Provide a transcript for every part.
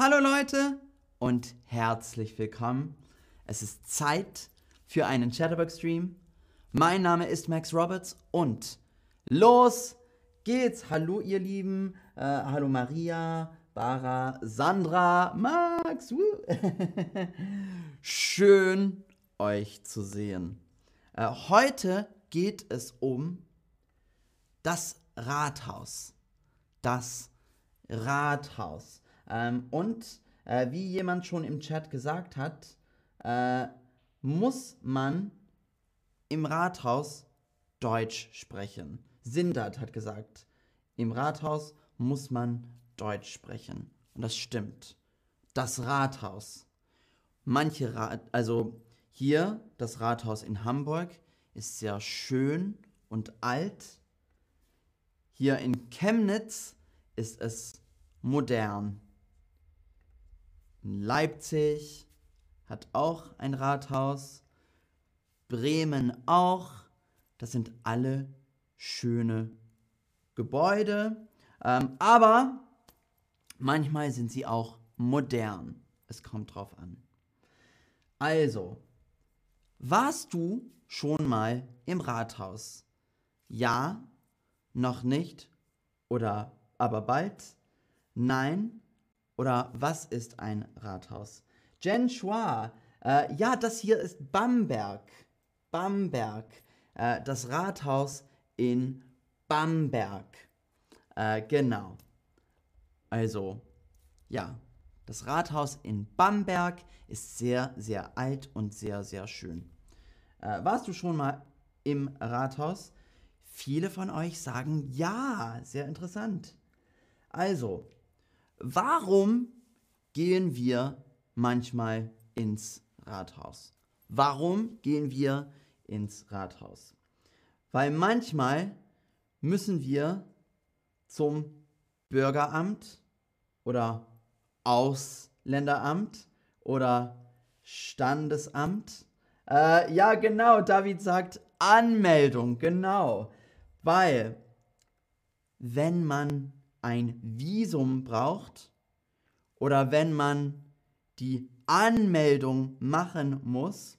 Hallo Leute und herzlich willkommen. Es ist Zeit für einen Chatterbox-Stream. Mein Name ist Max Roberts und los geht's. Hallo ihr Lieben, äh, hallo Maria, Bara, Sandra, Max. Schön euch zu sehen. Äh, heute geht es um das Rathaus. Das Rathaus. Ähm, und äh, wie jemand schon im Chat gesagt hat, äh, muss man im Rathaus Deutsch sprechen. Sindert hat gesagt, im Rathaus muss man Deutsch sprechen. Und das stimmt. Das Rathaus. Manche Rat, also hier das Rathaus in Hamburg ist sehr schön und alt. Hier in Chemnitz ist es modern. Leipzig hat auch ein Rathaus. Bremen auch. Das sind alle schöne Gebäude. Ähm, aber manchmal sind sie auch modern. Es kommt drauf an. Also, warst du schon mal im Rathaus? Ja, noch nicht oder aber bald? Nein oder was ist ein Rathaus? Jen Schwa, äh, ja, das hier ist Bamberg. Bamberg. Äh, das Rathaus in Bamberg. Äh, genau. Also, ja, das Rathaus in Bamberg ist sehr, sehr alt und sehr, sehr schön. Äh, warst du schon mal im Rathaus? Viele von euch sagen ja, sehr interessant. Also, Warum gehen wir manchmal ins Rathaus? Warum gehen wir ins Rathaus? Weil manchmal müssen wir zum Bürgeramt oder Ausländeramt oder Standesamt. Äh, ja, genau, David sagt Anmeldung, genau. Weil, wenn man ein Visum braucht oder wenn man die Anmeldung machen muss,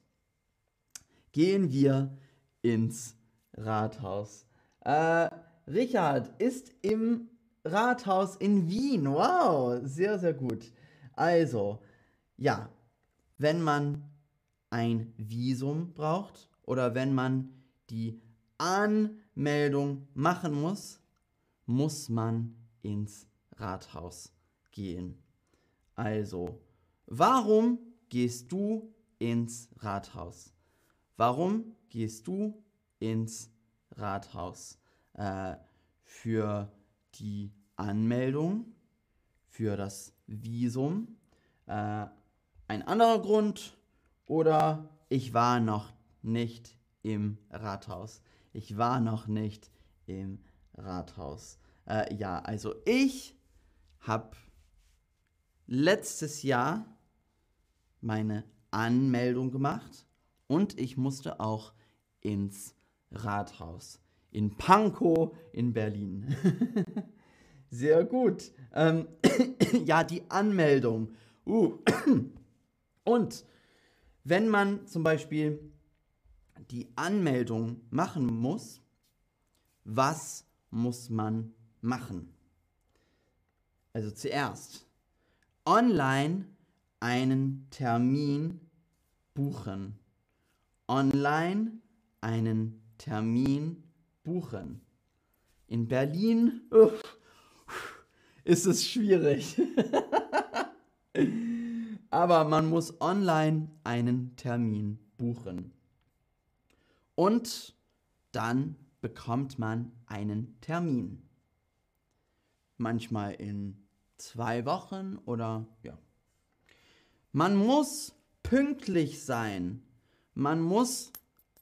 gehen wir ins Rathaus. Äh, Richard ist im Rathaus in Wien. Wow, sehr, sehr gut. Also, ja, wenn man ein Visum braucht oder wenn man die Anmeldung machen muss, muss man ins Rathaus gehen. Also, warum gehst du ins Rathaus? Warum gehst du ins Rathaus? Äh, für die Anmeldung, für das Visum, äh, ein anderer Grund oder ich war noch nicht im Rathaus. Ich war noch nicht im Rathaus. Äh, ja, also ich habe letztes Jahr meine Anmeldung gemacht und ich musste auch ins Rathaus in Pankow in Berlin. Sehr gut. Ähm, ja, die Anmeldung. Uh. Und wenn man zum Beispiel die Anmeldung machen muss, was muss man machen. Also zuerst online einen Termin buchen. Online einen Termin buchen. In Berlin uff, ist es schwierig. Aber man muss online einen Termin buchen. Und dann bekommt man einen Termin manchmal in zwei Wochen oder ja. Man muss pünktlich sein. Man muss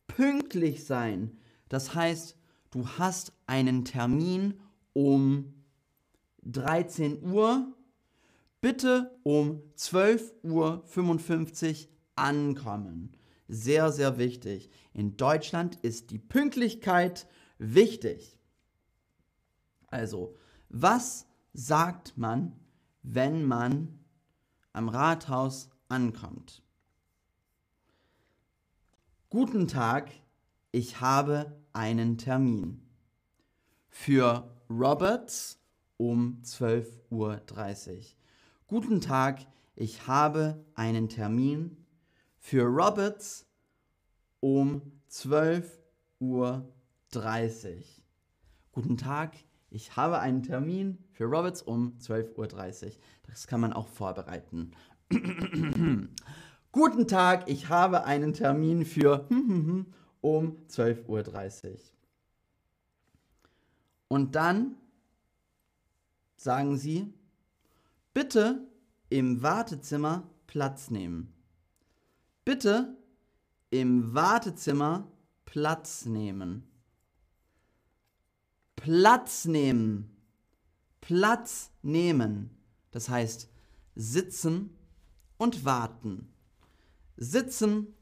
pünktlich sein. Das heißt, du hast einen Termin um 13 Uhr. Bitte um 12.55 Uhr ankommen. Sehr, sehr wichtig. In Deutschland ist die Pünktlichkeit wichtig. Also, was sagt man, wenn man am Rathaus ankommt. Guten Tag, ich habe einen Termin. Für Roberts um 12.30 Uhr. Guten Tag, ich habe einen Termin für Roberts um 12.30 Uhr. Guten Tag, ich habe einen Termin für Roberts um 12.30 Uhr. Das kann man auch vorbereiten. Guten Tag, ich habe einen Termin für um 12.30 Uhr. Und dann sagen Sie, bitte im Wartezimmer Platz nehmen. Bitte im Wartezimmer Platz nehmen. Platz nehmen. Platz nehmen. Das heißt sitzen und warten. Sitzen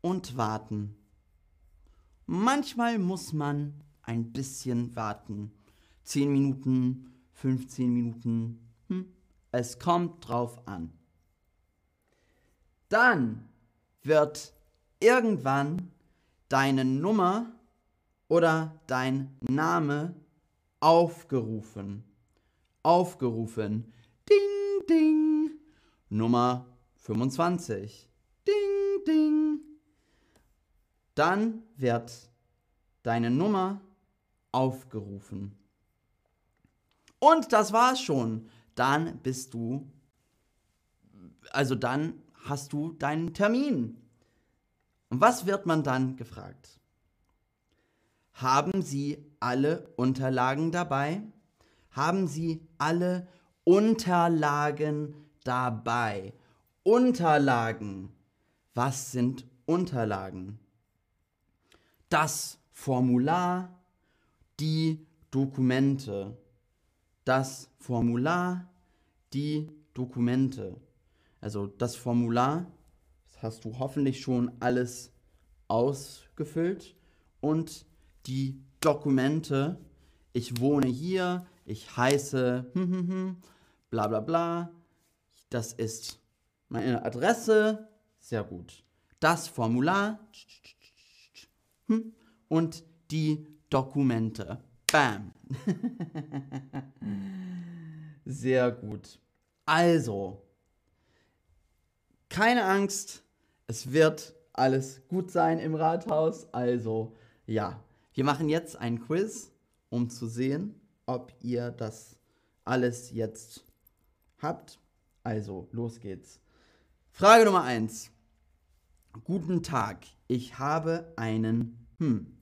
und warten. Manchmal muss man ein bisschen warten. 10 Minuten, 15 Minuten. Hm. Es kommt drauf an. Dann wird irgendwann deine Nummer oder dein Name aufgerufen. Aufgerufen. Ding, ding. Nummer 25. Ding, ding. Dann wird deine Nummer aufgerufen. Und das war's schon. Dann bist du, also dann hast du deinen Termin. Und was wird man dann gefragt? Haben Sie alle Unterlagen dabei? Haben Sie alle Unterlagen dabei? Unterlagen. Was sind Unterlagen? Das Formular, die Dokumente. Das Formular, die Dokumente. Also das Formular, das hast du hoffentlich schon alles ausgefüllt und die Dokumente. Ich wohne hier, ich heiße hm, hm, hm, bla bla bla. Das ist meine Adresse. Sehr gut. Das Formular und die Dokumente. Bam. Sehr gut. Also, keine Angst, es wird alles gut sein im Rathaus. Also, ja, wir machen jetzt ein Quiz, um zu sehen, ob ihr das alles jetzt habt. Also, los geht's. Frage Nummer 1. Guten Tag, ich habe einen Hm.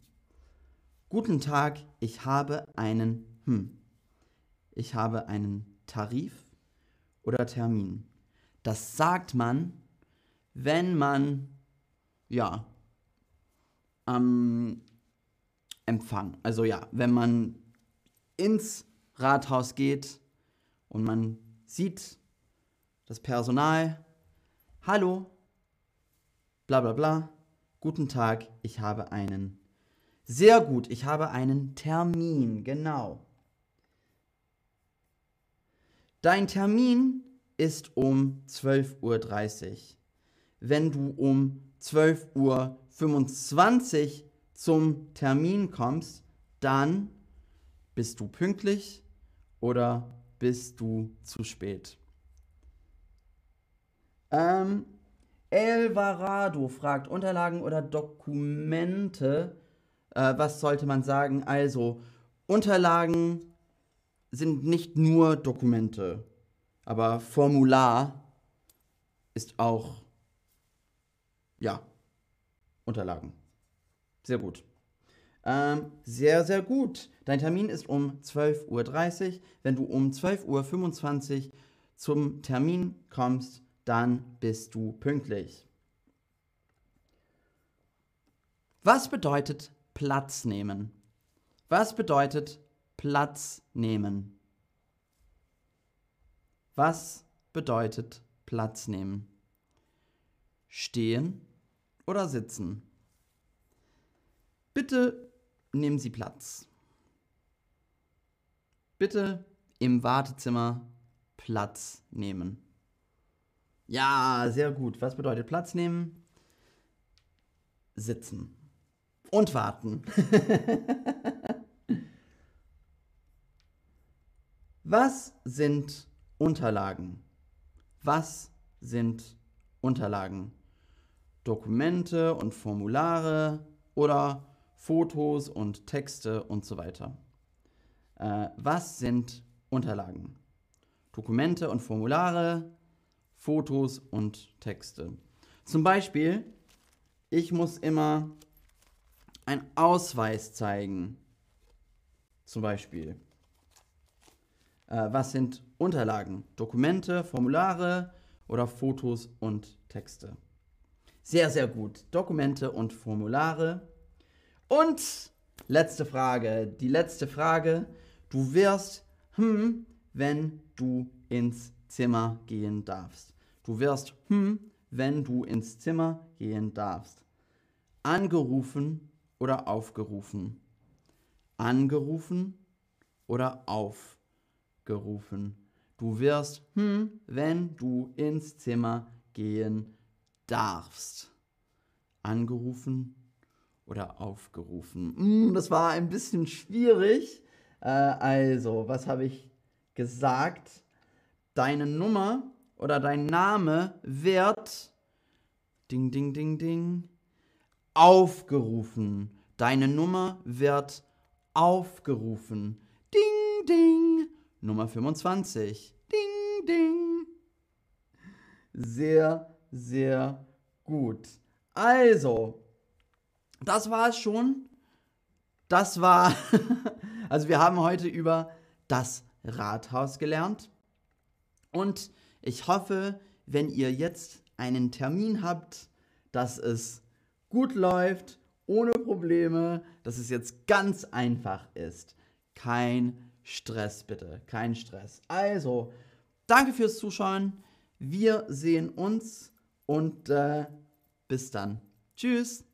Guten Tag, ich habe einen Hm. Ich habe einen Tarif oder Termin. Das sagt man, wenn man, ja, am Empfang, also ja, wenn man ins Rathaus geht und man sieht das Personal, hallo, bla bla bla, guten Tag, ich habe einen sehr gut, ich habe einen Termin, genau. Dein Termin ist um 12.30 Uhr. Wenn du um 12.25 Uhr zum Termin kommst, dann bist du pünktlich oder bist du zu spät. Ähm, Elvarado fragt Unterlagen oder Dokumente äh, was sollte man sagen? Also, Unterlagen sind nicht nur Dokumente, aber Formular ist auch, ja, Unterlagen. Sehr gut. Ähm, sehr, sehr gut. Dein Termin ist um 12.30 Uhr. Wenn du um 12.25 Uhr zum Termin kommst, dann bist du pünktlich. Was bedeutet Platz nehmen. Was bedeutet Platz nehmen? Was bedeutet Platz nehmen? Stehen oder sitzen? Bitte nehmen Sie Platz. Bitte im Wartezimmer Platz nehmen. Ja, sehr gut. Was bedeutet Platz nehmen? Sitzen. Und warten. Was sind Unterlagen? Was sind Unterlagen? Dokumente und Formulare oder Fotos und Texte und so weiter. Äh, was sind Unterlagen? Dokumente und Formulare, Fotos und Texte. Zum Beispiel, ich muss immer einen Ausweis zeigen. Zum Beispiel. Äh, was sind Unterlagen? Dokumente, Formulare oder Fotos und Texte? Sehr, sehr gut. Dokumente und Formulare. Und letzte Frage. Die letzte Frage. Du wirst, hm, wenn du ins Zimmer gehen darfst. Du wirst, hm, wenn du ins Zimmer gehen darfst. Angerufen oder aufgerufen. Angerufen oder aufgerufen. Du wirst, hm, wenn du ins Zimmer gehen darfst darfst. Angerufen oder aufgerufen. Mm, das war ein bisschen schwierig. Äh, also, was habe ich gesagt? Deine Nummer oder dein Name wird ding, ding, ding, ding aufgerufen. Deine Nummer wird aufgerufen. Ding, ding. Nummer 25. Ding, ding. Sehr sehr gut. Also, das war es schon. Das war, also wir haben heute über das Rathaus gelernt. Und ich hoffe, wenn ihr jetzt einen Termin habt, dass es gut läuft, ohne Probleme, dass es jetzt ganz einfach ist. Kein Stress bitte, kein Stress. Also, danke fürs Zuschauen. Wir sehen uns und äh, bis dann. Tschüss.